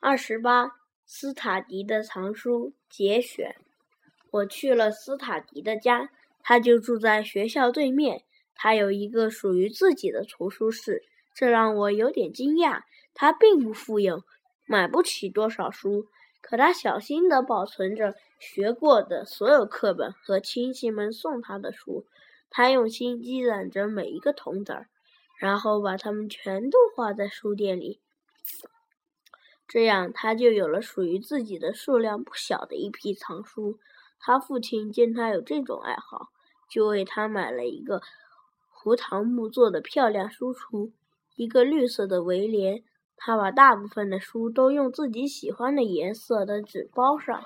二十八，斯塔迪的藏书节选。我去了斯塔迪的家，他就住在学校对面。他有一个属于自己的图书室，这让我有点惊讶。他并不富有，买不起多少书，可他小心地保存着学过的所有课本和亲戚们送他的书。他用心积攒着每一个铜子儿，然后把它们全都花在书店里。这样，他就有了属于自己的数量不小的一批藏书。他父亲见他有这种爱好，就为他买了一个胡桃木做的漂亮书橱，一个绿色的围帘。他把大部分的书都用自己喜欢的颜色的纸包上。